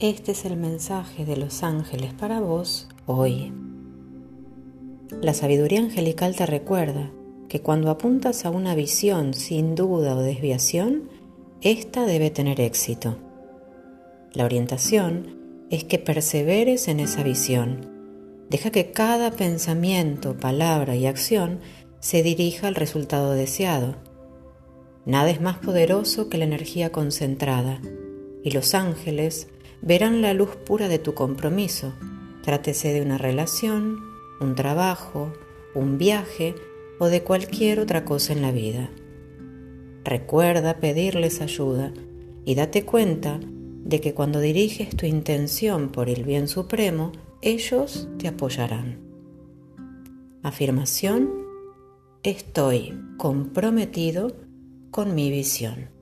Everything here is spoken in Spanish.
Este es el mensaje de los ángeles para vos hoy. La sabiduría angelical te recuerda que cuando apuntas a una visión sin duda o desviación, ésta debe tener éxito. La orientación es que perseveres en esa visión. Deja que cada pensamiento, palabra y acción se dirija al resultado deseado. Nada es más poderoso que la energía concentrada, y los ángeles verán la luz pura de tu compromiso, trátese de una relación, un trabajo, un viaje o de cualquier otra cosa en la vida. Recuerda pedirles ayuda y date cuenta de que cuando diriges tu intención por el bien supremo, ellos te apoyarán. Afirmación, estoy comprometido con mi visión.